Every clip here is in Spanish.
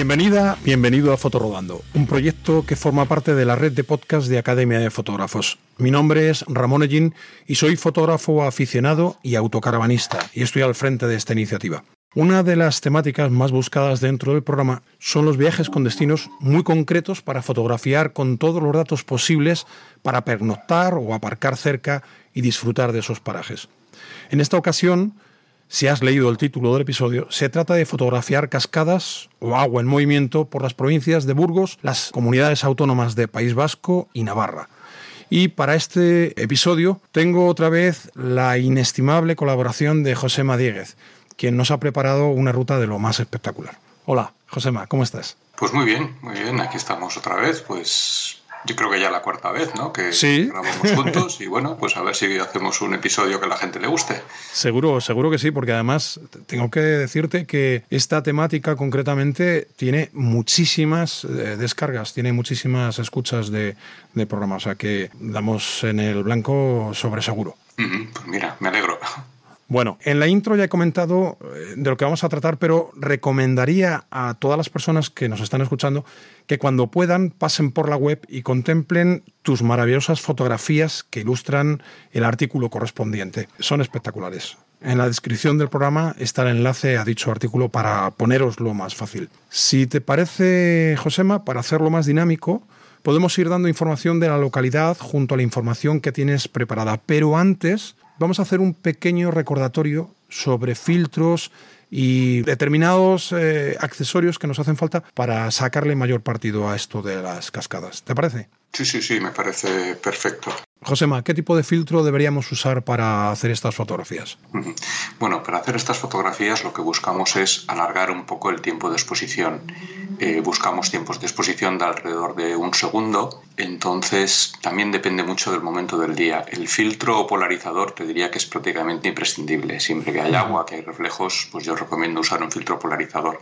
Bienvenida, bienvenido a Fotorodando, un proyecto que forma parte de la red de podcast de Academia de Fotógrafos. Mi nombre es Ramón Ellín y soy fotógrafo aficionado y autocaravanista, y estoy al frente de esta iniciativa. Una de las temáticas más buscadas dentro del programa son los viajes con destinos muy concretos para fotografiar con todos los datos posibles para pernoctar o aparcar cerca y disfrutar de esos parajes. En esta ocasión, si has leído el título del episodio, se trata de fotografiar cascadas o agua en movimiento por las provincias de Burgos, las comunidades autónomas de País Vasco y Navarra. Y para este episodio tengo otra vez la inestimable colaboración de José Dieguez, quien nos ha preparado una ruta de lo más espectacular. Hola, Josema, ¿cómo estás? Pues muy bien, muy bien, aquí estamos otra vez, pues yo creo que ya la cuarta vez, ¿no? Que sí. grabamos juntos y bueno, pues a ver si hacemos un episodio que a la gente le guste. Seguro, seguro que sí, porque además tengo que decirte que esta temática concretamente tiene muchísimas eh, descargas, tiene muchísimas escuchas de, de programa, o sea que damos en el blanco sobre seguro. pues mira, me alegro. Bueno, en la intro ya he comentado eh, de lo que vamos a tratar, pero recomendaría a todas las personas que nos están escuchando que cuando puedan pasen por la web y contemplen tus maravillosas fotografías que ilustran el artículo correspondiente. Son espectaculares. En la descripción del programa está el enlace a dicho artículo para poneroslo más fácil. Si te parece, Josema, para hacerlo más dinámico, podemos ir dando información de la localidad junto a la información que tienes preparada. Pero antes vamos a hacer un pequeño recordatorio sobre filtros y determinados eh, accesorios que nos hacen falta para sacarle mayor partido a esto de las cascadas. ¿Te parece? Sí, sí, sí, me parece perfecto. Josema, ¿qué tipo de filtro deberíamos usar para hacer estas fotografías? Bueno, para hacer estas fotografías lo que buscamos es alargar un poco el tiempo de exposición. Eh, buscamos tiempos de exposición de alrededor de un segundo, entonces también depende mucho del momento del día. El filtro polarizador te diría que es prácticamente imprescindible. Siempre que hay agua, que hay reflejos, pues yo recomiendo usar un filtro polarizador.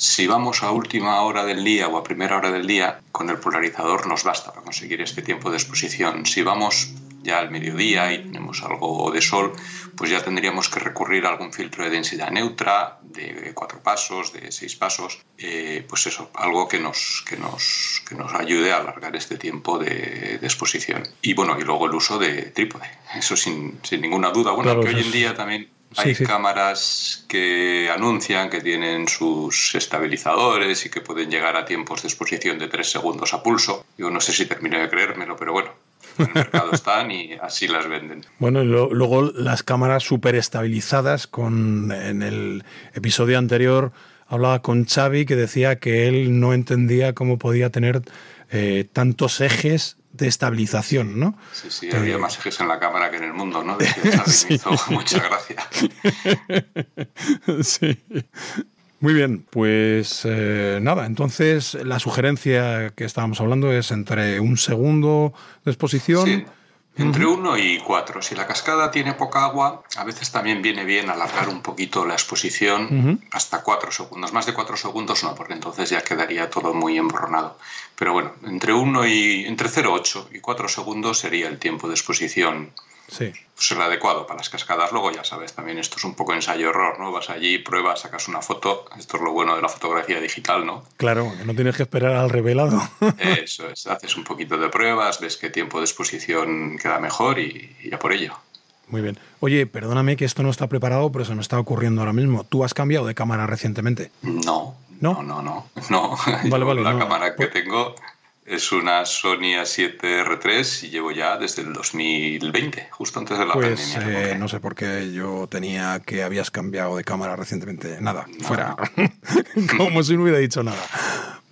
Si vamos a última hora del día o a primera hora del día, con el polarizador nos basta para conseguir este tiempo de exposición. Si vamos ya al mediodía y tenemos algo de sol, pues ya tendríamos que recurrir a algún filtro de densidad neutra, de cuatro pasos, de seis pasos, eh, pues eso, algo que nos, que, nos, que nos ayude a alargar este tiempo de, exposición. Y bueno, y luego el uso de trípode, eso sin, sin ninguna duda. Bueno, que hoy en día también hay cámaras que anuncian que tienen sus estabilizadores y que pueden llegar a tiempos de exposición de 3 segundos a pulso. Yo no sé si termino de creérmelo, pero bueno, en el mercado están y así las venden. Bueno, y luego las cámaras súper estabilizadas, con, en el episodio anterior hablaba con Xavi que decía que él no entendía cómo podía tener eh, tantos ejes de estabilización, ¿no? Sí, sí, había más ejes en la cámara que en el mundo, ¿no? sí. me hizo mucha gracia. sí. Muy bien, pues eh, nada, entonces la sugerencia que estábamos hablando es entre un segundo de exposición. Entre uno y cuatro. Si la cascada tiene poca agua, a veces también viene bien alargar un poquito la exposición hasta cuatro segundos. Más de cuatro segundos no, porque entonces ya quedaría todo muy emborronado. Pero bueno, entre uno y entre 0,8 y 4 segundos sería el tiempo de exposición sí. pues el adecuado para las cascadas. Luego ya sabes, también esto es un poco ensayo-error, ¿no? Vas allí, pruebas, sacas una foto. Esto es lo bueno de la fotografía digital, ¿no? Claro, no tienes que esperar al revelado. Eso es, haces un poquito de pruebas, ves qué tiempo de exposición queda mejor y, ya por ello. Muy bien. Oye, perdóname que esto no está preparado, pero se me está ocurriendo ahora mismo. ¿Tú has cambiado de cámara recientemente? No. No, no, no. no. Vale, vale, la cámara que pues tengo Es una Sony A7R3 y llevo ya desde el 2020, justo antes de la pues, pandemia. Eh, no sé por qué yo tenía que habías cambiado de cámara recientemente. Nada, fuera. Como si no hubiera dicho nada.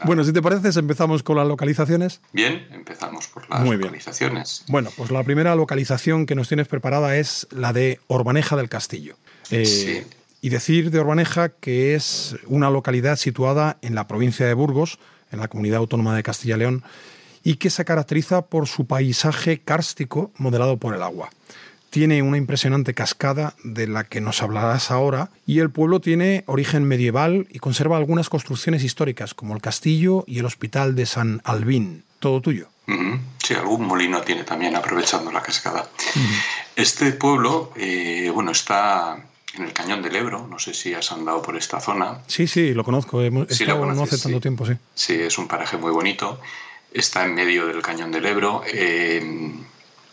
Bueno, si te parece, empezamos con las localizaciones. Bien, empezamos por las localizaciones. Bueno, pues la primera localización que nos tienes preparada es la de Orbaneja del Castillo. Eh, sí. Y decir de Orbaneja que es una localidad situada en la provincia de Burgos, en la comunidad autónoma de Castilla y León, y que se caracteriza por su paisaje kárstico modelado por el agua. Tiene una impresionante cascada de la que nos hablarás ahora y el pueblo tiene origen medieval y conserva algunas construcciones históricas como el castillo y el hospital de San Albín. Todo tuyo. Sí, algún molino tiene también aprovechando la cascada. Este pueblo, eh, bueno, está en el Cañón del Ebro. No sé si has andado por esta zona. Sí, sí, lo conozco. He sí, estado no hace tanto tiempo, sí. Sí, es un paraje muy bonito. Está en medio del Cañón del Ebro.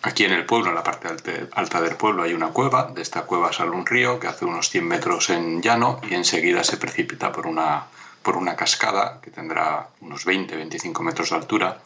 aquí en el pueblo, en la parte alta del pueblo, hay una cueva. De esta cueva sale un río que hace unos 100 metros en llano y enseguida se precipita por una, por una cascada que tendrá unos 20-25 metros de altura.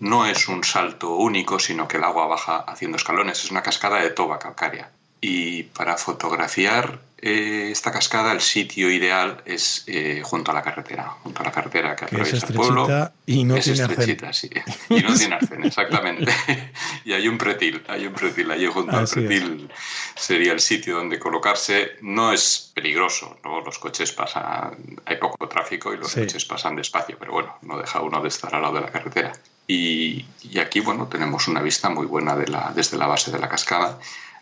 No es un salto único, sino que el agua baja haciendo escalones. Es una cascada de toba calcárea. Y para fotografiar eh, esta cascada, el sitio ideal es eh, junto a la carretera, junto a la carretera que, atraviesa el pueblo. Y no es tiene estrechita, sí. Y no tiene arcén, exactamente. y hay un pretil, hay un pretil allí junto al pretil. Sería el sitio donde colocarse. No es peligroso, ¿no? los coches pasan, hay poco tráfico y los coches pasan despacio, pero bueno, no deja uno de estar al lado de la carretera. Y, y aquí, bueno, tenemos una vista muy buena de la, desde la base de la cascada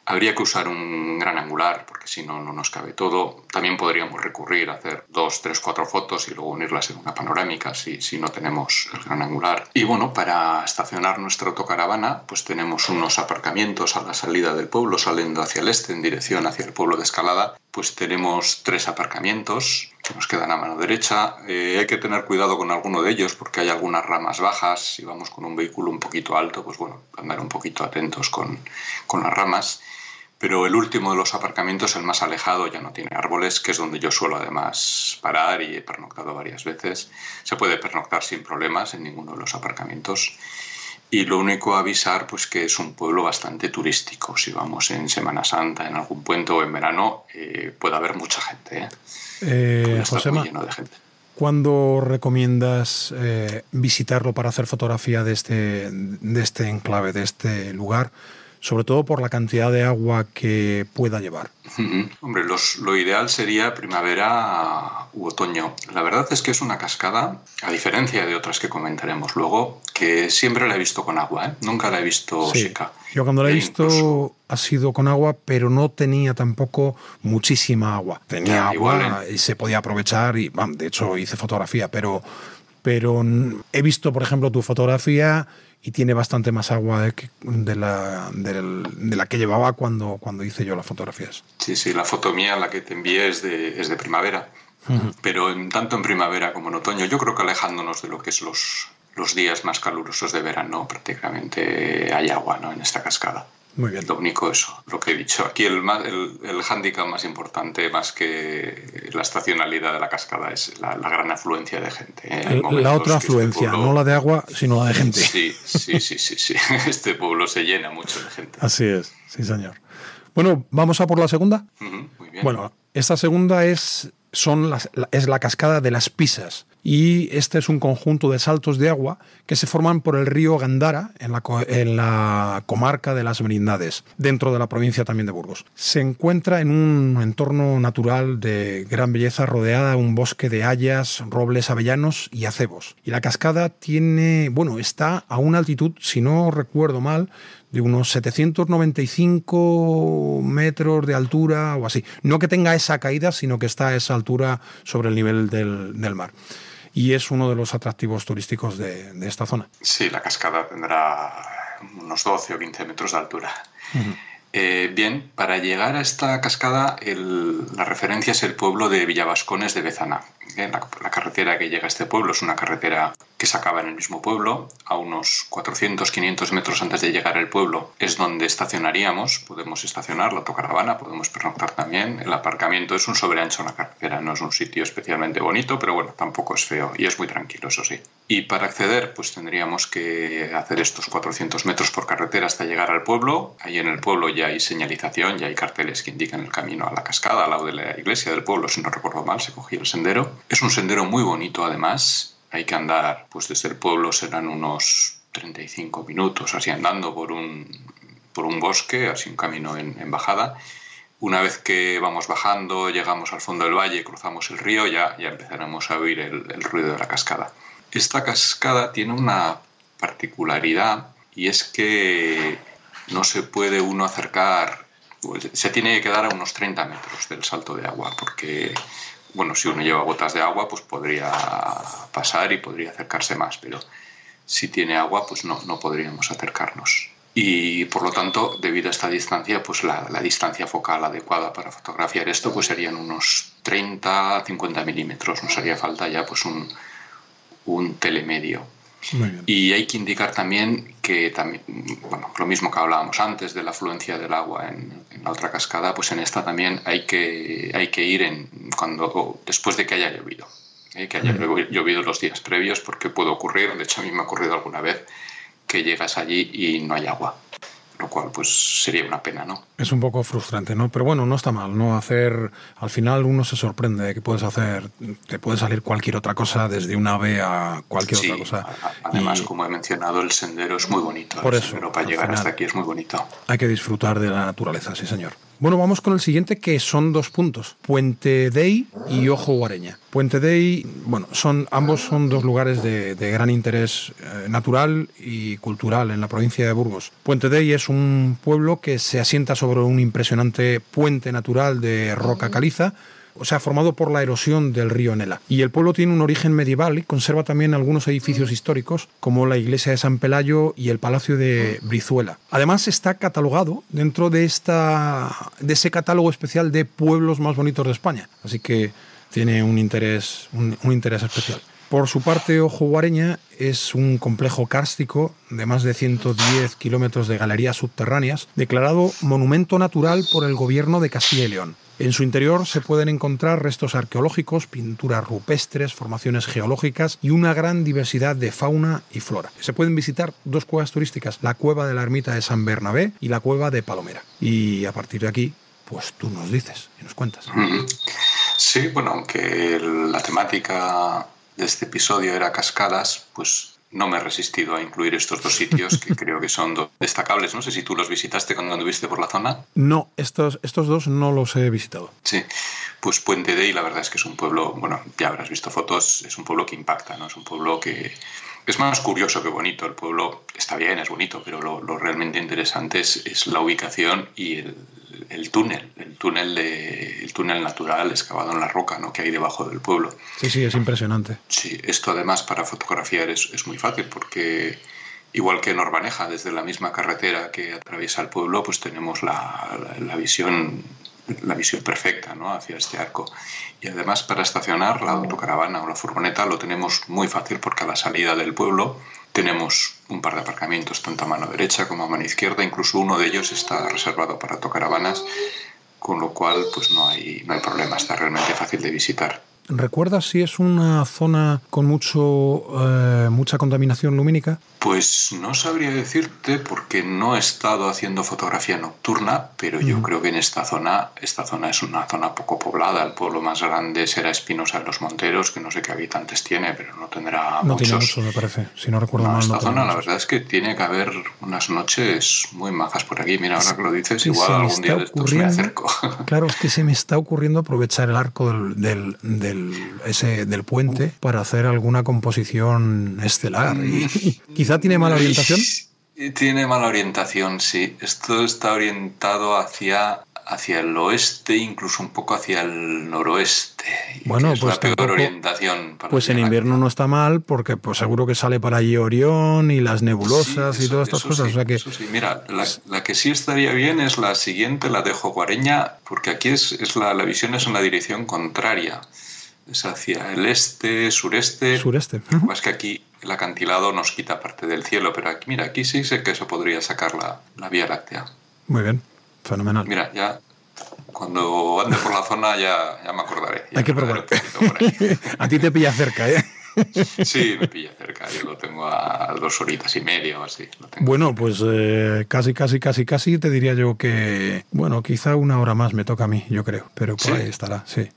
Habría que usar un gran angular porque si no, no nos cabe todo. También podríamos recurrir a hacer dos, tres, cuatro fotos y luego unirlas en una panorámica si, si no tenemos el gran angular. Y bueno, para estacionar nuestra autocaravana, pues tenemos unos aparcamientos a la salida del pueblo, saliendo hacia el este en dirección hacia el pueblo de Escalada. Pues tenemos tres aparcamientos que nos quedan a mano derecha. Eh, hay que tener cuidado con alguno de ellos porque hay algunas ramas bajas. Si vamos con un vehículo un poquito alto, pues bueno, andar un poquito atentos con, con las ramas pero el último de los aparcamientos, el más alejado, ya no tiene árboles, que es donde yo suelo además parar y he pernoctado varias veces. Se puede pernoctar sin problemas en ninguno de los aparcamientos. Y lo único a avisar, pues que es un pueblo bastante turístico. Si vamos en Semana Santa, en algún puente o en verano, eh, puede haber mucha gente. ¿eh? Eh, lleno de gente. ¿Cuándo recomiendas eh, visitarlo para hacer fotografía de este, de este enclave, de este lugar? Sobre todo por la cantidad de agua que pueda llevar. Hombre, lo ideal sería primavera u otoño. La verdad es que es una cascada, a diferencia de otras que comentaremos luego, que siempre la he visto con agua, ¿eh? nunca la he visto seca. Yo cuando la he visto ha sido con agua, pero no tenía tampoco muchísima agua. Tenía agua ¿eh? y se podía aprovechar y, de hecho, hice fotografía, pero, pero he visto, por ejemplo, tu fotografía y tiene bastante más agua de, la, de, la, que llevaba cuando, cuando hice yo las fotografías. Sí, sí, la foto mía, la que te envié, es de, es de primavera. Pero en, tanto en primavera como en otoño, yo creo que alejándonos de lo que es los, los días más calurosos de verano, prácticamente hay agua ¿no? en esta cascada. Muy bien. Lo único eso, lo que he dicho. Aquí el, el, el hándicap más importante, más que la estacionalidad de la cascada, es la, gran afluencia de gente. ¿eh? La otra este afluencia, no la de agua, sino la de gente. Sí, sí, sí, sí, sí. Este pueblo se llena mucho de gente. Así es, sí, señor. Bueno, ¿vamos a por la segunda? muy bien. Bueno, esta segunda es, es la cascada de las Pisas y este es un conjunto de saltos de agua que se forman por el río Gandara en la, en la, comarca de las Merindades, dentro de la provincia también de Burgos. Se encuentra en un entorno natural de gran belleza rodeada de un bosque de hayas, robles avellanos y acebos. Y la cascada tiene, bueno, está a una altitud, si no recuerdo mal, de unos 795 metros de altura o así. No que tenga esa caída, sino que está a esa altura sobre el nivel del, del mar y es uno de los atractivos turísticos de, esta zona. Sí, la cascada tendrá unos 12 o 15 metros de altura. Eh, bien, para llegar a esta cascada, la referencia es el pueblo de Villavascones de Bezana. La, carretera que llega a este pueblo es una carretera que se acaba en el mismo pueblo, a unos 400-500 metros antes de llegar al pueblo es donde estacionaríamos, podemos estacionar la autocaravana, podemos pernoctar también, el aparcamiento es un sobreancho en la carretera, no es un sitio especialmente bonito, pero bueno, tampoco es feo y es muy tranquilo, eso sí. Y para acceder, pues tendríamos que hacer estos 400 metros por carretera hasta llegar al pueblo, ahí en el pueblo ya hay señalización, ya hay carteles que indican el camino a la cascada, al lado de la iglesia del pueblo, si no recuerdo mal, se cogía el sendero. Es un sendero muy bonito además, hay que andar, pues desde el pueblo serán unos 35 minutos, así andando por un, por un bosque, así un camino en, bajada. Una vez que vamos bajando, llegamos al fondo del valle, cruzamos el río, ya, ya empezaremos a oír el, el ruido de la cascada. Esta cascada tiene una particularidad y es que no se puede uno acercar, pues, se tiene que quedar a unos 30 metros del salto de agua, porque bueno, si uno lleva botas de agua, pues podría pasar y podría acercarse más, pero si tiene agua, pues no, no podríamos acercarnos. Y por lo tanto, debido a esta distancia, pues la, la distancia focal adecuada para fotografiar esto pues serían unos 30-50 milímetros. Nos haría falta ya pues un, un telemedio. Y hay que indicar también que también, bueno, lo mismo que hablábamos antes de la afluencia del agua en, la otra cascada, pues en esta también hay que, hay que ir en, cuando, después de que haya llovido, ¿eh? que haya llovido los días previos, porque puede ocurrir, de hecho a mí me ha ocurrido alguna vez, que llegas allí y no hay agua lo cual pues sería una pena, ¿no? Es un poco frustrante, ¿no? Pero bueno, no está mal, ¿no? Hacer, al final uno se sorprende de que puedes hacer, te puede salir cualquier otra cosa desde una ave a cualquier otra cosa. Además, como he mencionado, el sendero es muy bonito. Por eso, pero para llegar hasta aquí es muy bonito. Hay que disfrutar de la naturaleza, sí señor. Bueno, vamos con el siguiente que son dos puntos, Puente Dey y Ojo Guareña. Puente Dey, bueno, son, ambos son dos lugares de, gran interés eh, natural y cultural en la provincia de Burgos. Puente Dey es un pueblo que se asienta sobre un impresionante puente natural de roca caliza o sea, formado por la erosión del río Nela. Y el pueblo tiene un origen medieval y conserva también algunos edificios históricos, como la iglesia de San Pelayo y el palacio de Brizuela. Además, está catalogado dentro de, esta, de ese catálogo especial de pueblos más bonitos de España. Así que tiene un interés, un, interés especial. Por su parte, Ojo Guareña es un complejo kárstico de más de 110 kilómetros de galerías subterráneas, declarado monumento natural por el gobierno de Castilla y León. En su interior se pueden encontrar restos arqueológicos, pinturas rupestres, formaciones geológicas y una gran diversidad de fauna y flora. Se pueden visitar dos cuevas turísticas, la cueva de la ermita de San Bernabé y la cueva de Palomera. Y a partir de aquí, pues tú nos dices y nos cuentas. Sí, bueno, aunque la temática de este episodio era cascadas, pues no me he resistido a incluir estos dos sitios que creo que son destacables. No sé si tú los visitaste cuando anduviste por la zona. No, estos, estos dos no los he visitado. Sí, pues Puente de la verdad es que es un pueblo, bueno, ya habrás visto fotos, es un pueblo que impacta, ¿no? Es un pueblo que es más curioso que bonito. El pueblo está bien, es bonito, pero lo, realmente interesante es, la ubicación y el, túnel, el túnel, de, el túnel natural excavado en la roca ¿no? que hay debajo del pueblo. Sí, sí, es impresionante. Sí, esto además para fotografiar es, es muy fácil porque igual que en Orbaneja, desde la misma carretera que atraviesa el pueblo, pues tenemos la, la visión la visión perfecta ¿no? hacia este arco. Y además para estacionar la autocaravana o la furgoneta lo tenemos muy fácil porque a la salida del pueblo tenemos un par de aparcamientos tanto a mano derecha como a mano izquierda, incluso uno de ellos está reservado para autocaravanas, con lo cual pues no hay, no hay problema, está realmente fácil de visitar. ¿Recuerdas si es una zona con mucho, eh, mucha contaminación lumínica? Pues no sabría decirte porque no he estado haciendo fotografía nocturna, pero yo creo que en esta zona, esta zona es una zona poco poblada. El pueblo más grande será Espinosa de los Monteros, que no sé qué habitantes tiene, pero no tendrá no muchos. tiene mucho, me parece, si no recuerdo mal. Esta zona, la verdad es que tiene que haber unas noches muy majas por aquí. Mira, ahora que lo dices, igual algún día de estos me acerco. Claro, es que se me está ocurriendo aprovechar el arco del, del, ese, del puente para hacer alguna composición estelar. Y, quizá tiene mala orientación? Tiene mala orientación, sí. Esto está orientado hacia, hacia el oeste, incluso un poco hacia el noroeste. Bueno, pues la peor orientación. pues en invierno no está mal, porque pues seguro que sale para allí Orión y las nebulosas y todas estas cosas. que... Mira, la, que sí estaría bien es la siguiente, la de Joguareña, porque aquí es, es la, la visión es en la dirección contraria es hacia el este, sureste. Sureste. Más que aquí, el acantilado nos quita parte del cielo, pero aquí, mira, aquí sí sé que eso podría sacar la, la Vía Láctea. Muy bien, fenomenal. Mira, ya cuando ande por la zona ya, ya me acordaré. Hay que probar. a ti te pilla cerca, ¿eh? Sí, me pilla cerca. Yo lo tengo a dos horitas y media o así. Bueno, pues eh, casi, casi, casi, casi te diría yo que, bueno, quizá una hora más me toca a mí, yo creo, pero por ahí estará, sí.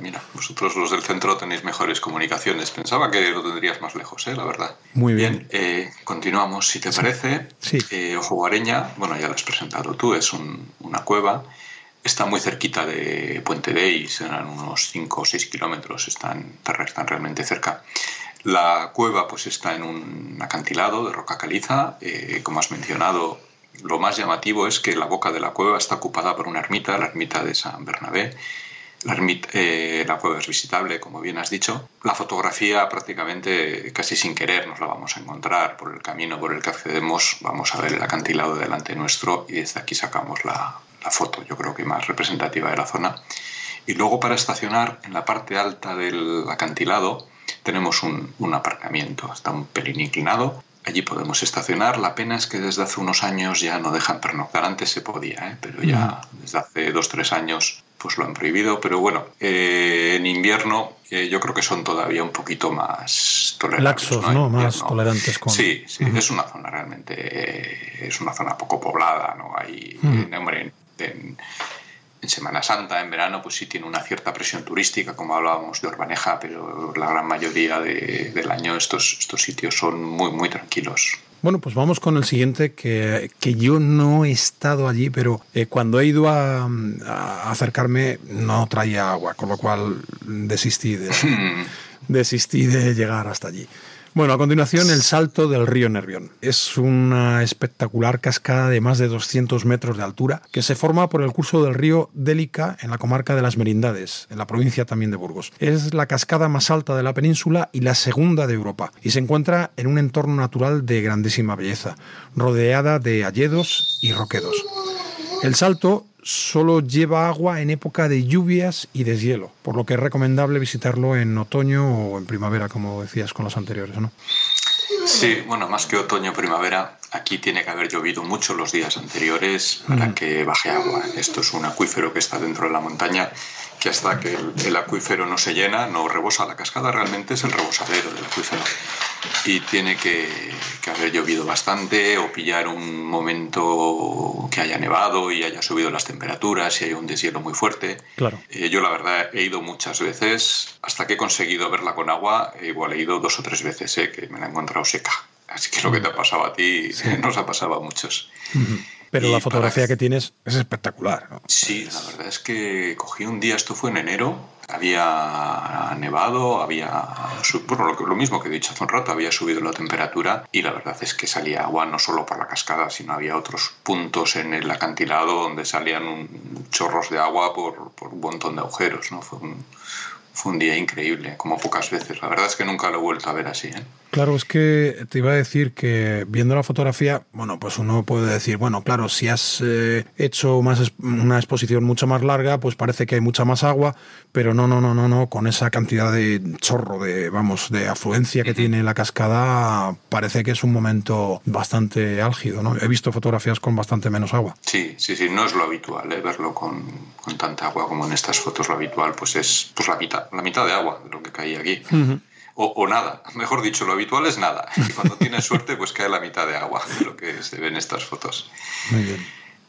Mira, vosotros los del centro tenéis mejores comunicaciones. Pensaba que lo tendrías más lejos, ¿eh? la verdad. Muy bien. Eh, continuamos, si te parece. Sí. Eh, Ojo Guareña, bueno, ya lo has presentado tú, es una cueva. Está muy cerquita de Puente Dey, serán unos 5 o 6 kilómetros, están, están realmente cerca. La cueva pues está en un acantilado de roca caliza. Eh, como has mencionado, lo más llamativo es que la boca de la cueva está ocupada por una ermita, la ermita de San Bernabé la, eh, la cueva es visitable, como bien has dicho. La fotografía prácticamente casi sin querer nos la vamos a encontrar por el camino por el que accedemos. Vamos a ver el acantilado delante nuestro y desde aquí sacamos la, la foto, yo creo que más representativa de la zona. Y luego para estacionar en la parte alta del acantilado tenemos un, un aparcamiento, está un pelín inclinado Allí podemos estacionar. La pena es que desde hace unos años ya no dejan pernoctar. Antes se podía, ¿eh? pero ya desde hace dos tres años pues lo han prohibido. Pero bueno, eh, en invierno eh, yo creo que son todavía un poquito más tolerantes. Laxos, ¿no? Más tolerantes con. Sí, sí, es una zona realmente, es una zona poco poblada, ¿no? Hay, hombre, en, en Semana Santa, en verano, pues sí tiene una cierta presión turística, como hablábamos de Orbaneja, pero la gran mayoría del año estos, estos sitios son muy, muy tranquilos. Bueno, pues vamos con el siguiente, que, que yo no he estado allí, pero eh, cuando he ido a, a, acercarme no traía agua, con lo cual desistí de, desistí de llegar hasta allí. Bueno, a continuación el salto del río Nervión. Es una espectacular cascada de más de 200 metros de altura que se forma por el curso del río Délica en la comarca de las Merindades, en la provincia también de Burgos. Es la cascada más alta de la península y la segunda de Europa y se encuentra en un entorno natural de grandísima belleza, rodeada de hayedos y roquedos. El salto solo lleva agua en época de lluvias y deshielo, por lo que es recomendable visitarlo en otoño o en primavera, como decías con los anteriores, ¿no? Sí, bueno, más que otoño o primavera, aquí tiene que haber llovido mucho los días anteriores para que baje agua. Esto es un acuífero que está dentro de la montaña, que hasta que el, acuífero no se llena, no rebosa la cascada, realmente es el rebosadero del acuífero y tiene que, haber llovido bastante o pillar un momento que haya nevado y haya subido las temperaturas y haya un deshielo muy fuerte. Claro. Eh, yo la verdad he ido muchas veces, hasta que he conseguido verla con agua, igual he ido dos o tres veces, eh, que me la he encontrado seca. Así que lo que te ha pasado a ti nos ha pasado a muchos. Pero la fotografía que tienes es espectacular. Sí, la verdad es que cogí un día, esto fue en enero, había nevado, había, bueno, lo, mismo que he dicho hace un rato, había subido la temperatura y la verdad es que salía agua no solo por la cascada, sino había otros puntos en el acantilado donde salían un, chorros de agua por, por un montón de agujeros, ¿no? Fue un, fue un día increíble, como pocas veces. La verdad es que nunca lo he vuelto a ver así. ¿eh? Claro, es que te iba a decir que viendo la fotografía, bueno, pues uno puede decir, bueno, claro, si has eh, hecho más una exposición mucho más larga, pues parece que hay mucha más agua, pero no, no, no, no, no, con esa cantidad de chorro, de, vamos, de afluencia que tiene la cascada, parece que es un momento bastante álgido, ¿no? He visto fotografías con bastante menos agua. Sí, sí, sí, no es lo habitual, ¿eh? verlo con, con tanta agua como en estas fotos, lo habitual, pues es pues la mitad la mitad de agua de lo que caía aquí. O, nada, mejor dicho, lo habitual es nada. Y cuando tienes suerte, pues cae la mitad de agua de lo que se ve en estas fotos. Muy bien.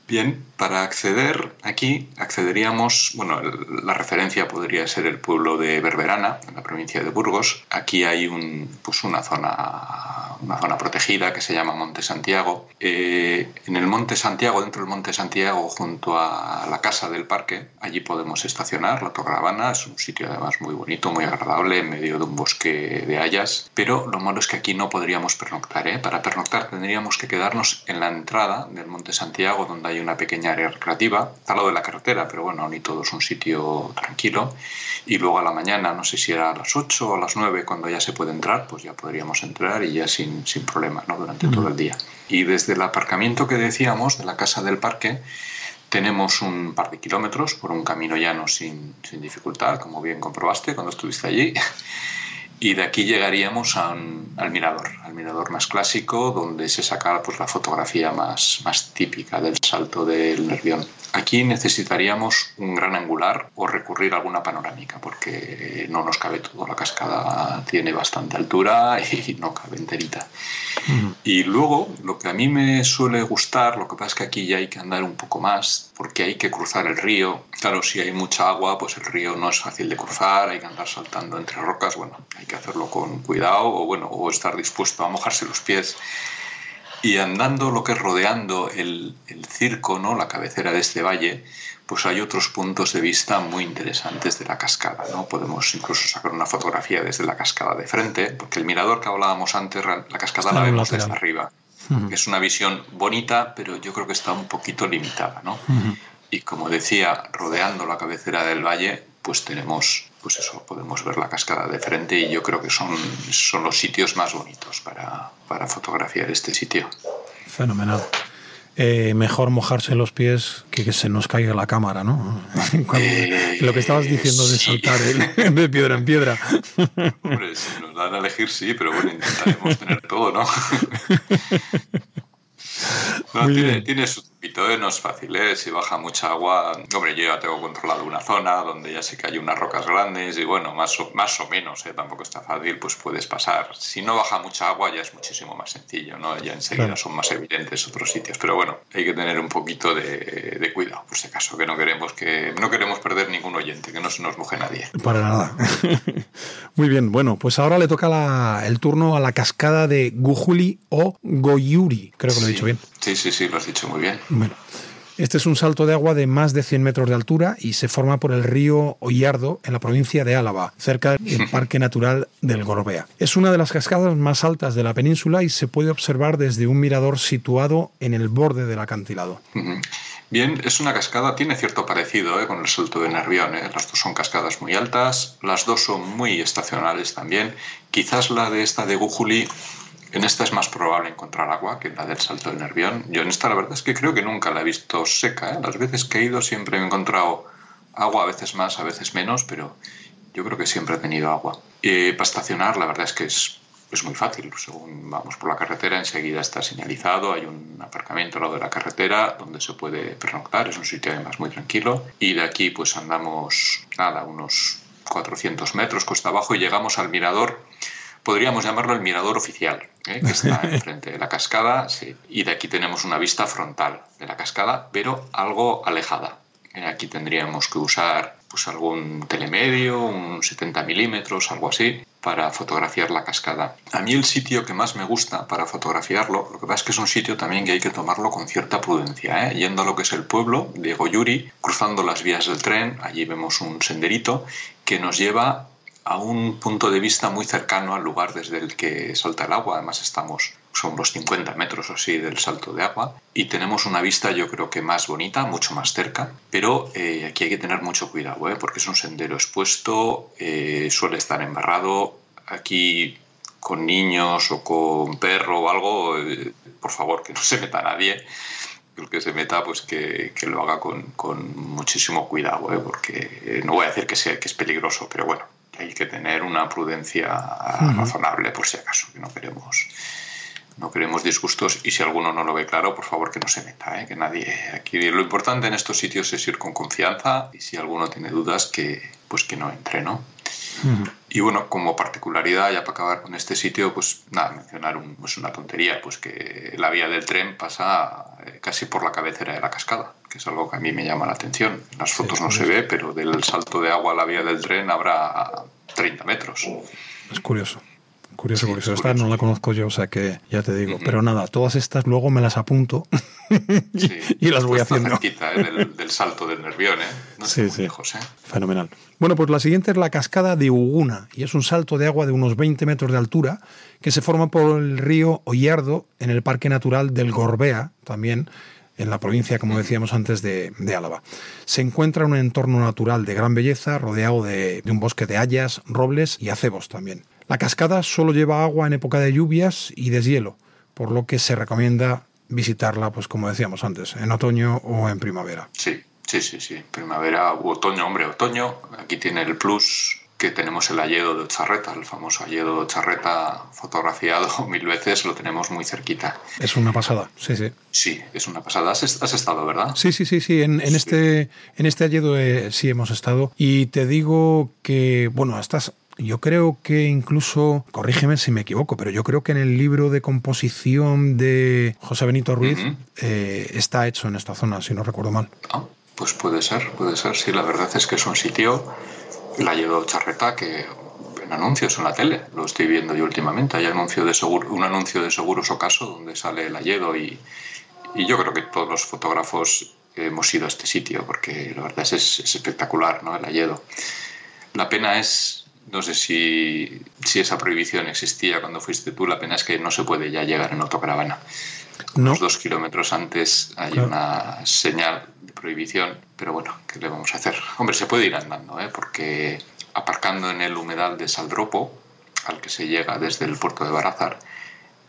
Bien, para acceder aquí, accederíamos, bueno, la referencia podría ser el pueblo de Berberana, en la provincia de Burgos. Aquí hay un, pues una, zona, una zona protegida que se llama Monte Santiago. Eh, en el Monte Santiago, dentro del Monte Santiago, junto a la casa del parque, allí podemos estacionar. La Torre es un sitio además muy bonito, muy agradable, en medio de un bosque de hayas. Pero lo malo es que aquí no podríamos pernoctar. ¿eh? Para pernoctar tendríamos que quedarnos en la entrada del Monte Santiago, donde hay hay una pequeña área recreativa, al lado de la carretera, pero bueno, ni todo es un sitio tranquilo. Y luego a la mañana, no sé si era a las 8 o a las 9 cuando ya se puede entrar, pues ya podríamos entrar y ya sin, sin problema, ¿no? Durante todo el día. Y desde el aparcamiento que decíamos, de la casa del parque, tenemos un par de kilómetros por un camino llano sin, sin dificultad, como bien comprobaste cuando estuviste allí. Y de aquí llegaríamos al mirador, al mirador más clásico, donde se saca pues, la fotografía más, más típica del salto del Nervión. Aquí necesitaríamos un gran angular o recurrir a alguna panorámica, porque no nos cabe todo. La cascada tiene bastante altura y no cabe enterita. Y luego, lo que a mí me suele gustar, lo que pasa es que aquí ya hay que andar un poco más, porque hay que cruzar el río. Claro, si hay mucha agua, pues el río no es fácil de cruzar, hay que andar saltando entre rocas. Bueno, hay que hacerlo con cuidado o, bueno, o estar dispuesto a mojarse los pies. Y andando lo que es rodeando el, el, circo, ¿no? la cabecera de este valle, pues hay otros puntos de vista muy interesantes de la cascada. ¿no? Podemos incluso sacar una fotografía desde la cascada de frente, porque el mirador que hablábamos antes, la cascada la vemos desde arriba. Es una visión bonita, pero yo creo que está un poquito limitada. ¿no? Y como decía, rodeando la cabecera del valle, pues tenemos, pues eso, podemos ver la cascada de frente y yo creo que son, son los sitios más bonitos para, para fotografiar este sitio. Fenomenal. Eh, mejor mojarse los pies que que se nos caiga la cámara, ¿no? Eh, lo que estabas diciendo de saltar de piedra en piedra. Hombre, si nos dan a elegir, sí, pero bueno, intentaremos tener todo, ¿no? no tiene, tiene, su ¿eh? no es fácil, ¿eh? si baja mucha agua, hombre, yo ya tengo controlado una zona donde ya sé que hay unas rocas grandes y bueno, más o, más o menos, ¿eh? tampoco está fácil, pues puedes pasar. Si no baja mucha agua ya es muchísimo más sencillo, ¿no? Ya enseguida son más evidentes otros sitios, pero bueno, hay que tener un poquito de, de, cuidado, por si acaso, que no queremos que no queremos perder ningún oyente, que no se nos moje nadie. Para nada. Muy bien, bueno, pues ahora le toca la, el turno a la cascada de Gujuli o Goyuri, creo que lo he dicho bien. Sí, sí, sí, lo has dicho muy bien. Bueno, este es un salto de agua de más de 100 metros de altura y se forma por el río Ollardo en la provincia de Álava, cerca del Parque Natural del Gorbea. Es una de las cascadas más altas de la península y se puede observar desde un mirador situado en el borde del acantilado. Bien, es una cascada, tiene cierto parecido ¿eh? con el salto de Nervión. ¿eh? Las dos son cascadas muy altas, las dos son muy estacionales también. Quizás la de esta de Gujuli en esta es más probable encontrar agua que en la del Salto del Nervión. Yo en esta la verdad es que creo que nunca la he visto seca. ¿eh? Las veces que he ido siempre he encontrado agua, a veces más, a veces menos, pero yo creo que siempre he tenido agua. Y para estacionar la verdad es que es, es muy fácil. Según vamos por la carretera enseguida está señalizado, hay un aparcamiento al lado de la carretera donde se puede pernoctar, es un sitio además muy tranquilo. Y de aquí pues andamos, nada, unos 400 metros costa abajo y llegamos al mirador podríamos llamarlo el mirador oficial, ¿eh? que está enfrente de la cascada, y de aquí tenemos una vista frontal de la cascada, pero algo alejada. Eh, aquí tendríamos que usar pues, algún telemedio, un 70 milímetros, algo así, para fotografiar la cascada. A mí el sitio que más me gusta para fotografiarlo, lo que pasa es que es un sitio también que hay que tomarlo con cierta prudencia, ¿eh? yendo a lo que es el pueblo de Goyuri, cruzando las vías del tren, allí vemos un senderito que nos lleva a un punto de vista muy cercano al lugar desde el que salta el agua. Además estamos, son unos 50 metros o así del salto de agua y tenemos una vista yo creo que más bonita, mucho más cerca, pero eh, aquí hay que tener mucho cuidado ¿eh? porque es un sendero expuesto, eh, suele estar embarrado. Aquí con niños o con perro o algo, por favor, que no se meta nadie el que se meta, pues que, que lo haga con, con muchísimo cuidado, porque no voy a decir que, sea, que es peligroso, pero bueno, hay que tener una prudencia razonable por si acaso, que no queremos no queremos disgustos y si alguno no lo ve claro, por favor que no se meta, ¿eh? que nadie aquí lo importante en estos sitios es ir con confianza y si alguno tiene dudas que pues que no entre, ¿no? Y bueno, como particularidad, ya para acabar con este sitio, pues nada, mencionar un, pues una tontería, pues que la vía del tren pasa eh, casi por la cabecera de la cascada, que es algo que a mí me llama la atención. En las fotos no se ve, pero del salto de agua a la vía del tren habrá 30 metros. Es curioso. Curioso, curioso. Esta no la conozco yo, o sea que ya te digo. Pero nada, todas estas luego me las apunto y, las voy haciendo. ¿eh? del, salto del nervión, ¿eh? No sí, sí. ¿eh? Fenomenal. Bueno, pues la siguiente es la cascada de Uguna y es un salto de agua de unos 20 metros de altura que se forma por el río Ollardo en el Parque Natural del Gorbea, también en la provincia, como decíamos antes, de, Álava. Se encuentra en un entorno natural de gran belleza, rodeado de, de un bosque de hayas, robles y acebos también. La cascada solo lleva agua en época de lluvias y deshielo, por lo que se recomienda visitarla, pues como decíamos antes, en otoño o en primavera. Sí, sí, sí, sí. Primavera u otoño, hombre, otoño. Aquí tiene el plus que tenemos el Alledo de Ocharreta, el famoso Alledo de Ocharreta fotografiado mil veces, lo tenemos muy cerquita. Es una pasada, sí, sí. Sí, es una pasada. Has, estado, ¿verdad? Sí, sí, sí, sí. En, Este, en este Alledo eh, sí hemos estado. Y te digo que, bueno, estás yo creo que incluso, corrígeme si me equivoco, pero yo creo que en el libro de composición de José Benito Ruiz eh, está hecho en esta zona, si no recuerdo mal. Ah, pues puede ser, puede ser. Sí, la verdad es que es un sitio, la llevo charreta, que en anuncios en la tele, lo estoy viendo yo últimamente. Hay anuncio de seguro, un anuncio de Seguros Ocaso donde sale el Alledo y, y yo creo que todos los fotógrafos hemos ido a este sitio porque la verdad es, es espectacular, ¿no? El Alledo. La pena es no sé si, esa prohibición existía cuando fuiste tú, la pena es que no se puede ya llegar en autocaravana. Unos dos kilómetros antes hay una señal de prohibición, pero bueno, ¿qué le vamos a hacer? Hombre, se puede ir andando, ¿eh? porque aparcando en el humedal de Saldropo, al que se llega desde el puerto de Barazar,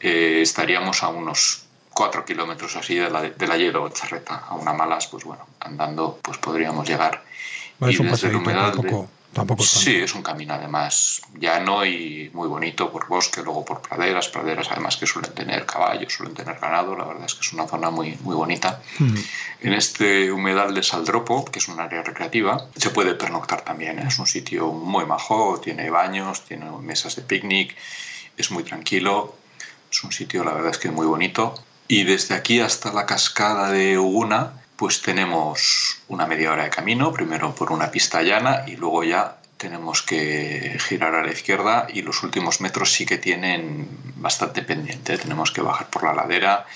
eh, estaríamos a unos cuatro kilómetros así de la, de la Hielo Charreta. A una malas, pues bueno, andando pues podríamos llegar. y desde el humedal de, sí, es un camino además llano y muy bonito por bosque, luego por praderas, praderas además que suelen tener caballos, suelen tener ganado, la verdad es que es una zona muy, muy bonita. En este humedal de Saldropo, que es un área recreativa, se puede pernoctar también, ¿eh? es un sitio muy majo, tiene baños, tiene mesas de picnic, es muy tranquilo, es un sitio la verdad es que muy bonito. Y desde aquí hasta la cascada de Uguna, pues tenemos una media hora de camino, primero por una pista llana y luego ya tenemos que girar a la izquierda y los últimos metros sí que tienen bastante pendiente, tenemos que bajar por la ladera.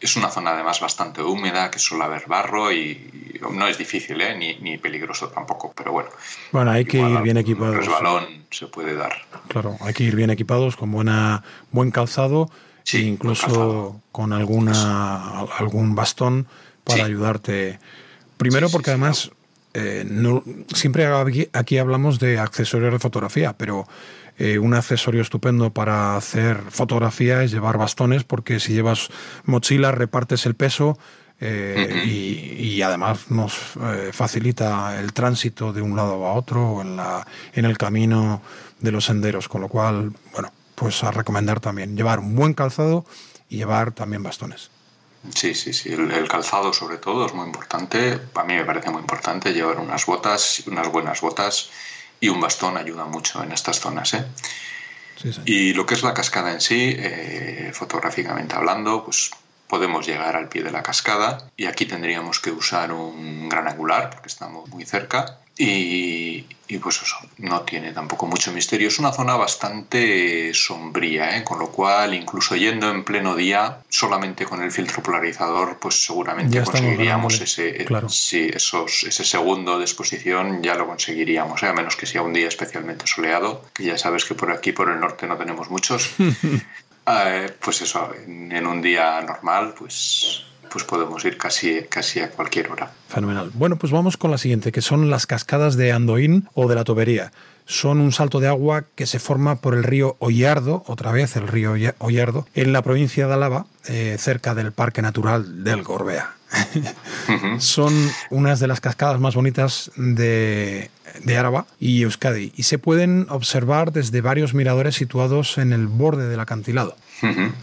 Es una zona además bastante húmeda, que suele haber barro y no es difícil, ¿eh? ni, peligroso tampoco, pero bueno. Bueno, hay que ir bien equipados. Un resbalón se puede dar. Claro, hay que ir bien equipados, con buena, buen calzado e incluso con alguna, algún bastón para ayudarte. Primero porque además eh, no, siempre aquí, hablamos de accesorios de fotografía, pero eh, un accesorio estupendo para hacer fotografía es llevar bastones, porque si llevas mochila repartes el peso eh, y, además nos facilita el tránsito de un lado a otro en, la, en el camino de los senderos, con lo cual, bueno, pues a recomendar también llevar un buen calzado y llevar también bastones. Sí, sí, sí. El, calzado sobre todo es muy importante. A mí me parece muy importante llevar unas botas, unas buenas botas y un bastón ayuda mucho en estas zonas. ¿eh? Y lo que es la cascada en sí, eh, fotográficamente hablando, pues podemos llegar al pie de la cascada y aquí tendríamos que usar un gran angular porque estamos muy cerca y, pues eso, no tiene tampoco mucho misterio. Es una zona bastante sombría, ¿eh? con lo cual incluso yendo en pleno día, solamente con el filtro polarizador, pues seguramente conseguiríamos ese, esos, ese segundo de exposición, ya lo conseguiríamos, ¿eh? a menos que sea un día especialmente soleado, que ya sabes que por aquí, por el norte, no tenemos muchos. Eh, pues eso, en un día normal, pues pues podemos ir casi, casi a cualquier hora. Fenomenal. Bueno, pues vamos con la siguiente, que son las cascadas de Andoín o de la Tobería. Son un salto de agua que se forma por el río Ollardo, otra vez el río Ollardo, en la provincia de Álava, eh, cerca del Parque Natural del Gorbea. Son unas de las cascadas más bonitas de, de Áraba y Euskadi y se pueden observar desde varios miradores situados en el borde del acantilado.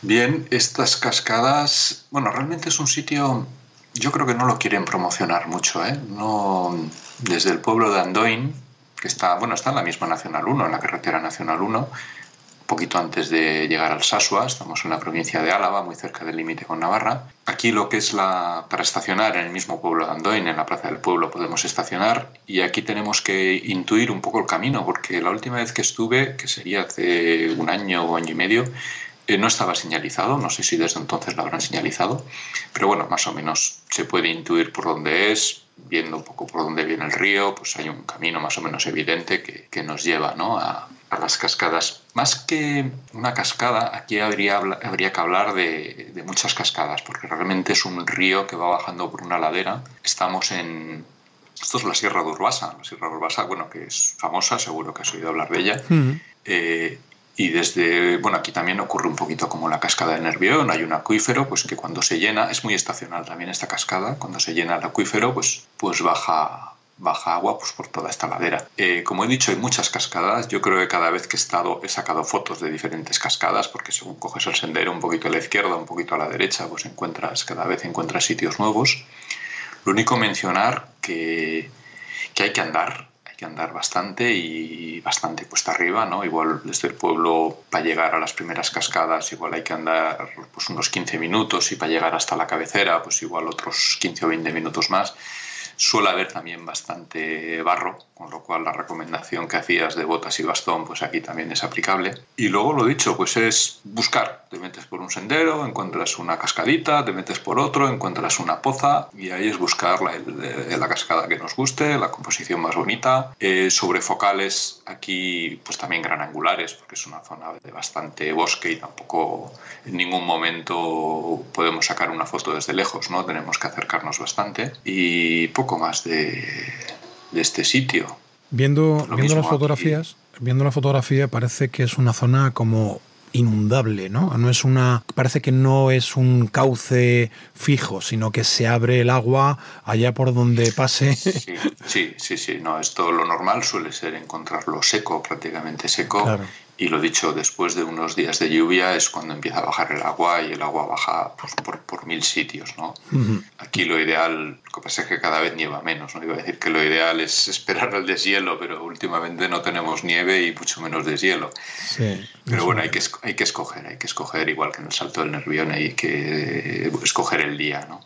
Bien, estas cascadas, bueno, realmente es un sitio, yo creo que no lo quieren promocionar mucho, ¿eh? No, desde el pueblo de Andoin, que está, bueno, está en la misma Nacional 1, en la carretera Nacional 1, poquito antes de llegar al Sasua, estamos en la provincia de Álava, muy cerca del límite con Navarra. Aquí lo que es la para estacionar en el mismo pueblo de Andoin, en la plaza del pueblo podemos estacionar y aquí tenemos que intuir un poco el camino porque la última vez que estuve, que sería hace un año o año y medio, eh, no estaba señalizado, no sé si desde entonces lo habrán señalizado, pero bueno, más o menos se puede intuir por dónde es, viendo un poco por dónde viene el río, pues hay un camino más o menos evidente que, nos lleva ¿no? a, las cascadas. Más que una cascada, aquí habría, habría que hablar de, de, muchas cascadas, porque realmente es un río que va bajando por una ladera. Estamos en... Esto es la Sierra de Urbasa, la Sierra de Urbasa, bueno, que es famosa, seguro que has oído hablar de ella. eh, y desde, bueno, aquí también ocurre un poquito como la cascada de Nervión, hay un acuífero, pues que cuando se llena, es muy estacional también esta cascada, cuando se llena el acuífero, pues, pues baja, baja agua pues por toda esta ladera. Eh, como he dicho, hay muchas cascadas. Yo creo que cada vez que he estado he sacado fotos de diferentes cascadas porque según coges el sendero un poquito a la izquierda, un poquito a la derecha, pues encuentras cada vez encuentras sitios nuevos. Lo único mencionar que, que hay que andar, que andar bastante y bastante cuesta arriba, ¿no? Igual desde el pueblo para llegar a las primeras cascadas igual hay que andar pues unos 15 minutos y para llegar hasta la cabecera pues igual otros 15 o 20 minutos más Suele haber también bastante barro, con lo cual la recomendación que hacías de botas y bastón, pues aquí también es aplicable. Y luego lo dicho, pues es buscar. Te metes por un sendero, encuentras una cascadita, te metes por otro, encuentras una poza y ahí es buscar la, la cascada que nos guste, la composición más bonita. Eh, sobre focales, aquí pues también gran angulares, porque es una zona de bastante bosque y tampoco en ningún momento podemos sacar una foto desde lejos, ¿no? Tenemos que acercarnos bastante. Y poco más de, este sitio. Viendo, viendo las fotografías, viendo la fotografía parece que es una zona como inundable, ¿no? No es una parece que no es un cauce fijo, sino que se abre el agua allá por donde pase. Sí, sí, sí, no, esto lo normal suele ser encontrarlo seco, prácticamente seco. Y lo dicho, después de unos días de lluvia es cuando empieza a bajar el agua y el agua baja pues, por, por, mil sitios. ¿no? Aquí lo ideal, lo que pasa es que cada vez nieva menos. ¿no? Iba a decir que lo ideal es esperar el deshielo, pero últimamente no tenemos nieve y mucho menos deshielo. Sí, pero bueno, hay que, hay que escoger, hay que escoger, igual que en el Salto del Nervión, hay que escoger el día. ¿no?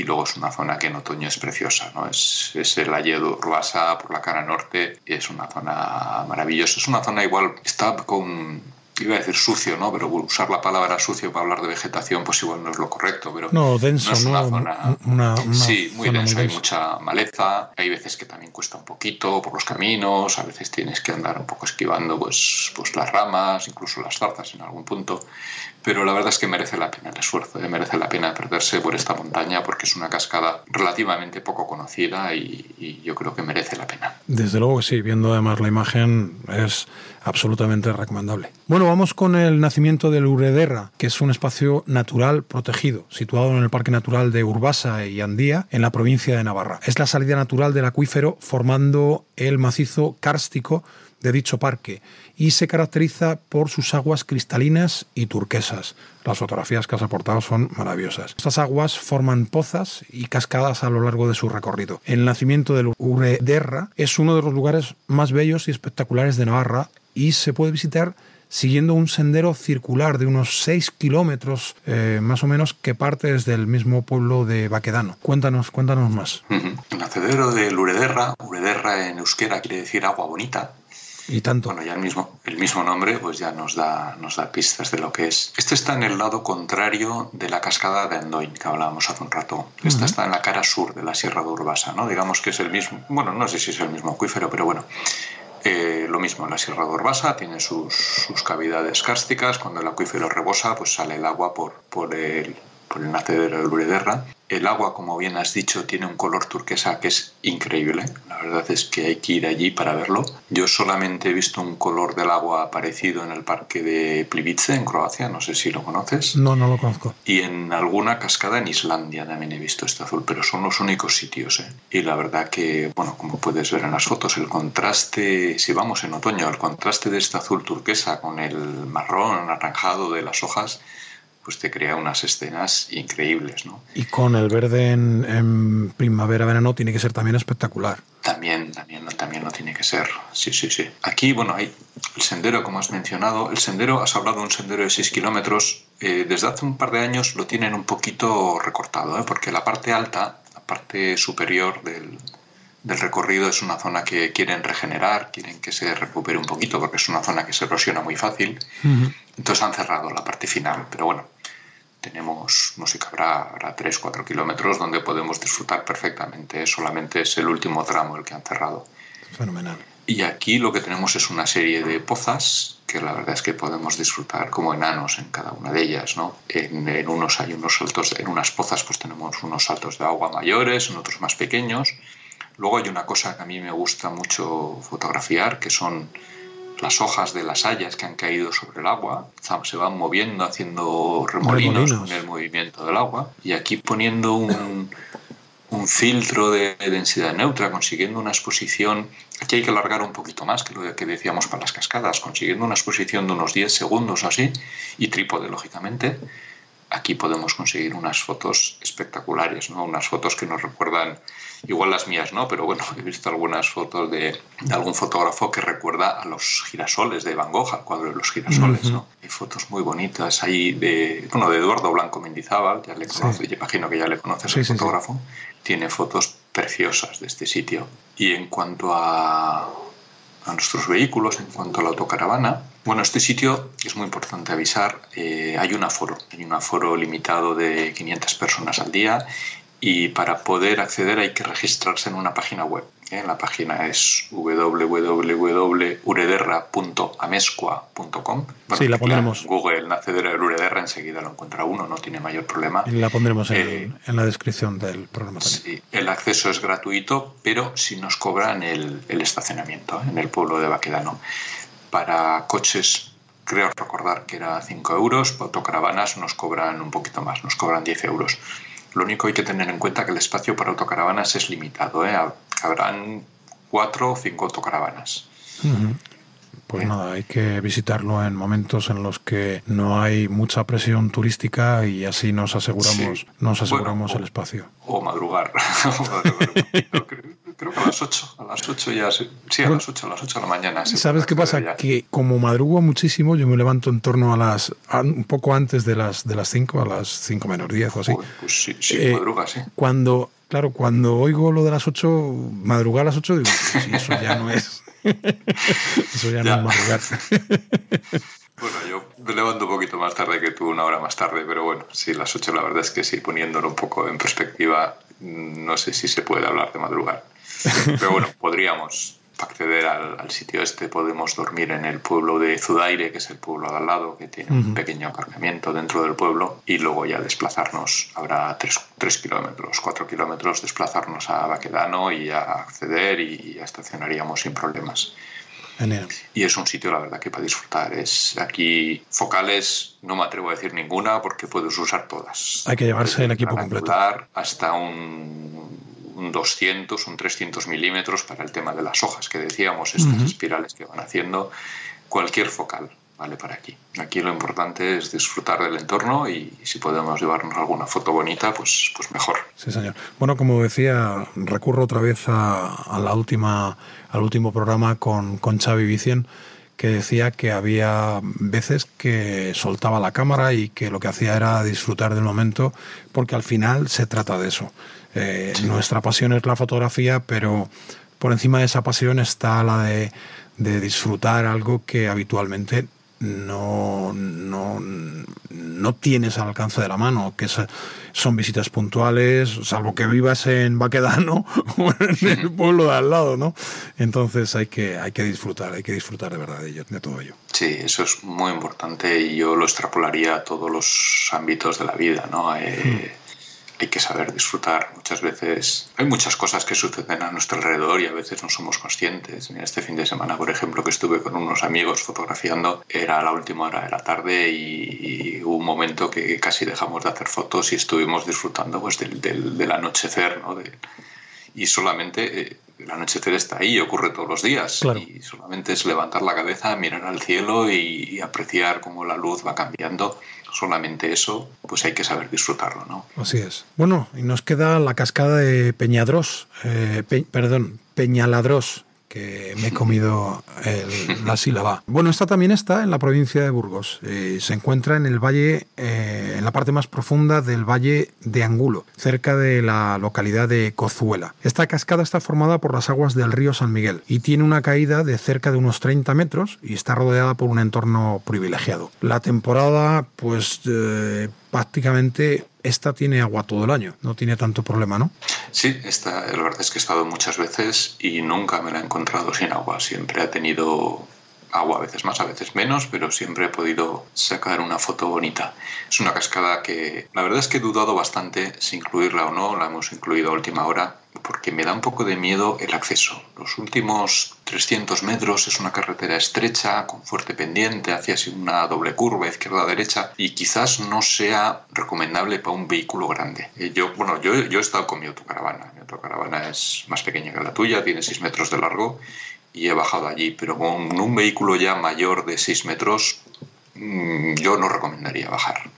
Y luego es una zona que en otoño es preciosa, ¿no? Es, es el Alledo Urbasa por la cara norte y es una zona maravillosa. Es una zona igual, está con iba a decir sucio, ¿no? Pero usar la palabra sucio para hablar de vegetación, pues igual no es lo correcto. Pero no, denso, es una zona. sí, muy denso. Hay mucha maleza. Hay veces que también cuesta un poquito por los caminos. A veces tienes que andar un poco esquivando, pues, pues las ramas, incluso las zarzas en algún punto. Pero la verdad es que merece la pena el esfuerzo, ¿eh? merece la pena perderse por esta montaña porque es una cascada relativamente poco conocida y, y yo creo que merece la pena. Desde luego que sí, viendo además la imagen es absolutamente recomendable. Bueno, vamos con el nacimiento del Urederra, que es un espacio natural protegido, situado en el Parque Natural de Urbasa y Andía, en la provincia de Navarra. Es la salida natural del acuífero formando el macizo kárstico de dicho parque y se caracteriza por sus aguas cristalinas y turquesas. Las fotografías que has aportado son maravillosas. Estas aguas forman pozas y cascadas a lo largo de su recorrido. El nacimiento del Urederra es uno de los lugares más bellos y espectaculares de Navarra y se puede visitar siguiendo un sendero circular de unos 6 kilómetros eh, más o menos que parte desde el mismo pueblo de Baquedano. Cuéntanos, cuéntanos más. El nacedero de Urederra, Urederra en euskera quiere decir agua bonita, y tanto. Bueno, ya el mismo, el mismo nombre pues ya nos da, nos da pistas de lo que es. Este está en el lado contrario de la cascada de Andoin, que hablábamos hace un rato. Esta está en la cara sur de la Sierra de Urbasa, ¿no? Digamos que es el mismo, bueno, no sé si es el mismo acuífero, pero bueno, eh, lo mismo, la Sierra de Urbasa tiene sus, sus, cavidades kársticas. Cuando el acuífero rebosa, pues sale el agua por, por, el, por el nacedero de Lurederra. El agua, como bien has dicho, tiene un color turquesa que es increíble. La verdad es que hay que ir allí para verlo. Yo solamente he visto un color del agua parecido en el parque de Plivice, en Croacia. No sé si lo conoces. No, no lo conozco. Y en alguna cascada en Islandia también he visto este azul, pero son los únicos sitios. ¿eh? Y la verdad que, bueno, como puedes ver en las fotos, el contraste, si vamos en otoño, el contraste de este azul turquesa con el marrón anaranjado de las hojas pues te crea unas escenas increíbles, ¿no? Y con el verde en, primavera-verano tiene que ser también espectacular. También, también, también lo tiene que ser, sí, sí, sí. Aquí, bueno, hay el sendero, como has mencionado, el sendero, has hablado de un sendero de 6 kilómetros, eh, desde hace un par de años lo tienen un poquito recortado, ¿eh? porque la parte alta, la parte superior del, del recorrido es una zona que quieren regenerar, quieren que se recupere un poquito porque es una zona que se erosiona muy fácil. Entonces han cerrado la parte final, pero bueno, tenemos, no sé qué habrá, habrá 3, 4 kilómetros donde podemos disfrutar perfectamente. Solamente es el último tramo el que han cerrado. Fenomenal. Y aquí lo que tenemos es una serie de pozas que la verdad es que podemos disfrutar como enanos en cada una de ellas, ¿no? En, en unos hay unos saltos, en unas pozas pues tenemos unos saltos de agua mayores, en otros más pequeños Luego hay una cosa que a mí me gusta mucho fotografiar, que son las hojas de las hayas que han caído sobre el agua, se van moviendo, haciendo remolinos, con el movimiento del agua. Y aquí poniendo un, un filtro de densidad neutra, consiguiendo una exposición, aquí hay que alargar un poquito más que lo que decíamos para las cascadas, consiguiendo una exposición de unos 10 segundos así, y trípode, lógicamente, aquí podemos conseguir unas fotos espectaculares, ¿no? Unas fotos que nos recuerdan, igual las mías, ¿no? Pero bueno, he visto algunas fotos de, algún fotógrafo que recuerda a los girasoles de Van Gogh, al cuadro de los girasoles, ¿no? Hay fotos muy bonitas ahí de, bueno, de Eduardo Blanco Mendizábal, ya le conoce, imagino que ya le conoces el fotógrafo, tiene fotos preciosas de este sitio. Y en cuanto a, a nuestros vehículos, en cuanto a la autocaravana, bueno, este sitio es muy importante avisar. Eh, hay un aforo, hay un aforo limitado de 500 personas al día y para poder acceder hay que registrarse en una página web. ¿eh? La página es www.urederra.amescua.com. sí, la pondremos. Google nace de Urederra, enseguida lo encuentra uno, no tiene mayor problema. Y la pondremos en, eh, la descripción del programa Sí, el acceso es gratuito, pero si nos cobran el, el estacionamiento en el pueblo de Baquedano. Para coches, creo recordar que era 5 euros, para autocaravanas nos cobran un poquito más, nos cobran 10 euros. Lo único hay que tener en cuenta que el espacio para autocaravanas es limitado, ¿eh? habrán 4 o 5 autocaravanas. Pues nada, hay que visitarlo en momentos en los que no hay mucha presión turística y así nos aseguramos, nos aseguramos el espacio. O madrugar. creo, que a las 8, a las 8 ya, sí, a las 8, a las 8 de la mañana. ¿Sabes qué pasa? Que como madrugo muchísimo, yo me levanto en torno a las, un poco antes de las, de las 5, a las 5 menos 10 o así. pues sí, sí eh, madruga, sí. Cuando, claro, cuando oigo lo de las 8, madrugar a las 8, digo, pues eso ya no es Eso ya, no es madrugar. Bueno, yo me levanto un poquito más tarde que tú, una hora más tarde, pero bueno, sí, las 8 la verdad es que sí, poniéndolo un poco en perspectiva, no sé si se puede hablar de madrugar. Pero bueno, podríamos acceder al, sitio este podemos dormir en el pueblo de Zudaire, que es el pueblo de al lado, que tiene un pequeño aparcamiento dentro del pueblo, y luego ya desplazarnos, habrá 3 kilómetros, 4 kilómetros, desplazarnos a Baquedano y a acceder y ya estacionaríamos sin problemas. Y es un sitio, la verdad, que para disfrutar. Es aquí focales, no me atrevo a decir ninguna porque puedes usar todas. Hay que llevarse el equipo completo. Hasta un un 200, un 300 milímetros para el tema de las hojas que decíamos, estas espirales que van haciendo, cualquier focal vale para aquí. Aquí lo importante es disfrutar del entorno y si podemos llevarnos alguna foto bonita, pues, pues mejor. Sí, señor. Bueno, como decía, recurro otra vez a, la última, al último programa con, con Xavi Vicien que decía que había veces que soltaba la cámara y que lo que hacía era disfrutar del momento, porque al final se trata de eso. Eh, nuestra pasión es la fotografía, pero por encima de esa pasión está la de, disfrutar algo que habitualmente no, no, no, tienes al alcance de la mano, que son visitas puntuales, salvo que vivas en Baquedano o en el pueblo de al lado, ¿no? Entonces hay que, hay que disfrutar, hay que disfrutar de verdad de, ello, de todo ello. Sí, eso es muy importante y yo lo extrapolaría a todos los ámbitos de la vida, ¿no? Eh, hmm hay que saber disfrutar. Muchas veces hay muchas cosas que suceden a nuestro alrededor y a veces no somos conscientes. Este fin de semana, por ejemplo, que estuve con unos amigos fotografiando, era la última hora de la tarde y, hubo un momento que casi dejamos de hacer fotos y estuvimos disfrutando pues, del, del, anochecer. ¿no? y solamente eh, el anochecer está ahí, ocurre todos los días. Y solamente es levantar la cabeza, mirar al cielo y apreciar cómo la luz va cambiando solamente eso, pues hay que saber disfrutarlo, ¿no? Así es. Bueno, y nos queda la cascada de Peñadros, eh, perdón, Peñaladros, que me he comido la sílaba. Bueno, esta también está en la provincia de Burgos. Eh, se encuentra en el valle, eh, en la parte más profunda del valle de Angulo, cerca de la localidad de Cozuela. Esta cascada está formada por las aguas del río San Miguel y tiene una caída de cerca de unos 30 metros y está rodeada por un entorno privilegiado. La temporada, pues eh, prácticamente esta tiene agua todo el año, no tiene tanto problema, ¿no? Sí, esta, la verdad es que he estado muchas veces y nunca me la he encontrado sin agua. Siempre ha tenido agua, a veces más, a veces menos, pero siempre he podido sacar una foto bonita. Es una cascada que la verdad es que he dudado bastante si incluirla o no, la hemos incluido a última hora, porque me da un poco de miedo el acceso. Los últimos 300 metros es una carretera estrecha, con fuerte pendiente, hacia una doble curva izquierda-derecha, y quizás no sea recomendable para un vehículo grande. Eh, yo, bueno, yo, yo he estado con mi autocaravana. Mi autocaravana es más pequeña que la tuya, tiene 6 metros de largo y he bajado allí, pero con un vehículo ya mayor de 6 metros mm, yo no recomendaría bajar.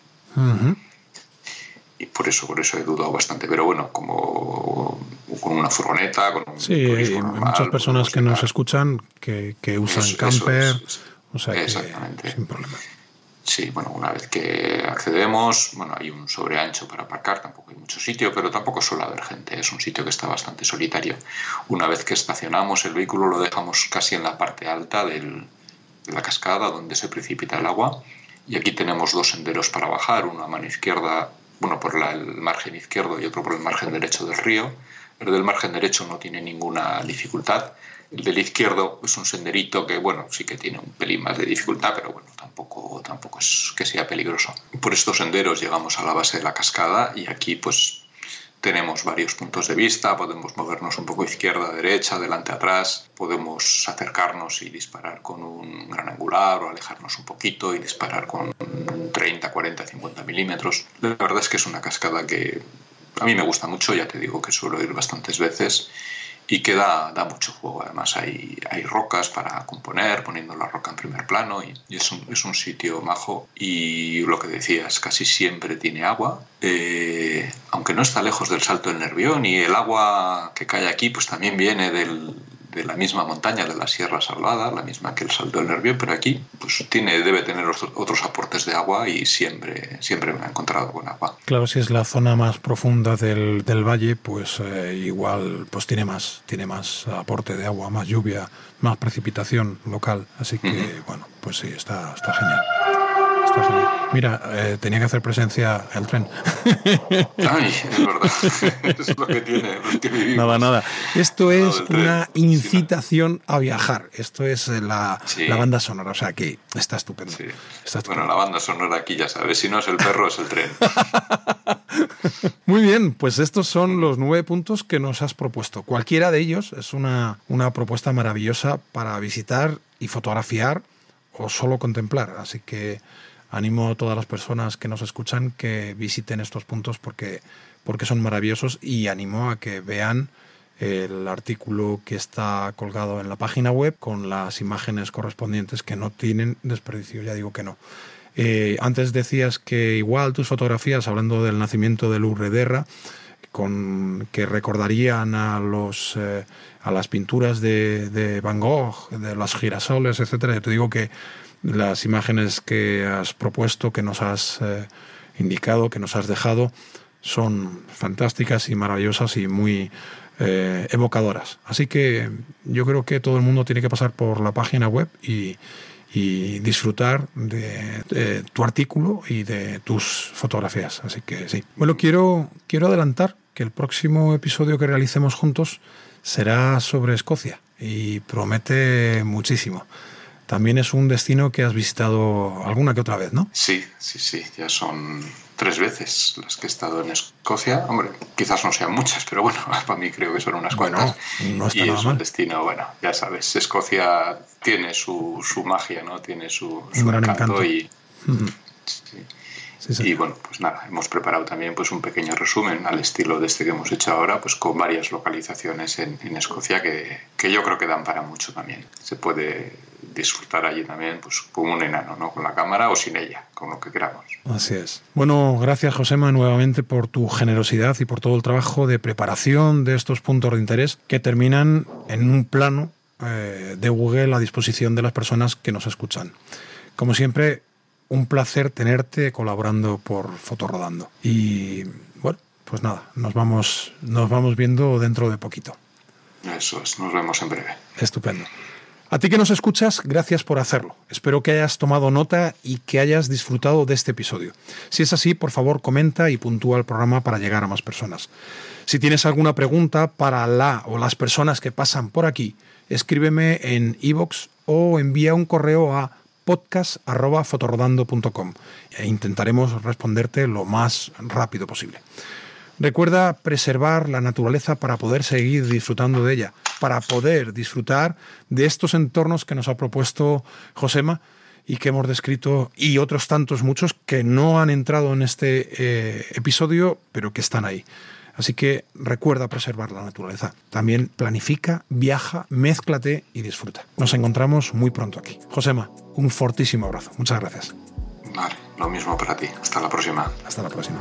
Y por eso, por eso he dudado bastante. Pero bueno, como con una furgoneta, con un Sí, hay muchas personas que nos escuchan que, que usan camper, o sea que sin problema. Sí, bueno, una vez que accedemos, bueno, hay un sobreancho para aparcar, tampoco hay mucho sitio, pero tampoco suele haber gente, es un sitio que está bastante solitario. Una vez que estacionamos el vehículo lo dejamos casi en la parte alta del, de la cascada donde se precipita el agua y aquí tenemos dos senderos para bajar, uno a mano izquierda, bueno, por el margen izquierdo y otro por el margen derecho del río. El del margen derecho no tiene ninguna dificultad, el del izquierdo es un senderito que, bueno, sí que tiene un pelín más de dificultad, pero bueno, tampoco, tampoco es que sea peligroso. Por estos senderos llegamos a la base de la cascada y aquí pues tenemos varios puntos de vista, podemos movernos un poco izquierda, derecha, adelante, atrás, podemos acercarnos y disparar con un gran angular o alejarnos un poquito y disparar con 30, 40, 50 milímetros. La verdad es que es una cascada que a mí me gusta mucho, ya te digo que suelo ir bastantes veces y que da, mucho juego. Además hay, hay rocas para componer, poniendo la roca en primer plano y, es, un, es, un, sitio majo y lo que decías, casi siempre tiene agua, eh, aunque no está lejos del Salto del Nervión y el agua que cae aquí pues también viene del, de la misma montaña de la Sierra Salvada, la misma que el Salto del Nervión, pero aquí pues tiene, debe tener otros aportes de agua y siempre, siempre me ha encontrado con agua. Claro, si es la zona más profunda del, del valle, pues eh, igual pues tiene más, tiene más aporte de agua, más lluvia, más precipitación local. Así que, bueno, pues sí, está, está genial. Mira, eh, tenía que hacer presencia el tren. Ay, es verdad. es lo que tiene. Nada, nada. Esto es una incitación a viajar. Esto es la, la, banda sonora. O sea que está estupendo. Bueno, la banda sonora aquí ya sabes. Si no es el perro, es el tren. Muy bien, pues estos son los nueve puntos que nos has propuesto. Cualquiera de ellos es una, una propuesta maravillosa para visitar y fotografiar o solo contemplar. Así que animo a todas las personas que nos escuchan que visiten estos puntos porque, porque son maravillosos y animo a que vean el artículo que está colgado en la página web con las imágenes correspondientes que no tienen desperdicio, ya digo que no. Eh, antes decías que igual tus fotografías, hablando del nacimiento de Lourdes con que recordarían a los eh, a las pinturas de, Van Gogh, de los girasoles, etcétera. Yo te digo que las imágenes que has propuesto, que nos has eh, indicado, que nos has dejado, son fantásticas y maravillosas y muy eh, evocadoras. Así que yo creo que todo el mundo tiene que pasar por la página web y, disfrutar de, tu artículo y de tus fotografías. Así que sí. Bueno, quiero, quiero adelantar que el próximo episodio que realicemos juntos será sobre Escocia y promete muchísimo. También es un destino que has visitado alguna que otra vez, ¿no? Sí, sí, sí, ya son tres veces las que he estado en Escocia. Hombre, quizás no sean muchas, pero bueno, para mí creo que son unas cuantas. No y es un destino, bueno, ya sabes, Escocia tiene su, su magia, ¿no? Tiene su, su gran encanto, y... y bueno, pues nada, hemos preparado también pues un pequeño resumen al estilo de este que hemos hecho ahora, pues con varias localizaciones en, en Escocia que, que, yo creo que dan para mucho también. Se puede disfrutar allí también pues como un enano, ¿no? Con la cámara o sin ella, con lo que queramos. Así es. Bueno, gracias Josema nuevamente por tu generosidad y por todo el trabajo de preparación de estos puntos de interés que terminan en un plano eh, de Google a disposición de las personas que nos escuchan. Como siempre, un placer tenerte colaborando por Fotorodando. Y bueno, pues nada, nos vamos, nos vamos viendo dentro de poquito. Eso es, nos vemos en breve. Estupendo. A ti que nos escuchas, gracias por hacerlo. Espero que hayas tomado nota y que hayas disfrutado de este episodio. Si es así, por favor, comenta y puntúa el programa para llegar a más personas. Si tienes alguna pregunta para la o las personas que pasan por aquí, escríbeme en iVoox o envía un correo a podcast.fotorodando.com e intentaremos responderte lo más rápido posible. Recuerda preservar la naturaleza para poder seguir disfrutando de ella, para poder disfrutar de estos entornos que nos ha propuesto Josema y que hemos descrito y otros tantos muchos que no han entrado en este eh, episodio, pero que están ahí. Así que recuerda preservar la naturaleza. También planifica, viaja, mézclate y disfruta. Nos encontramos muy pronto aquí. Josema, un fortísimo abrazo. Muchas gracias. Vale, lo mismo para ti. Hasta la próxima. Hasta la próxima.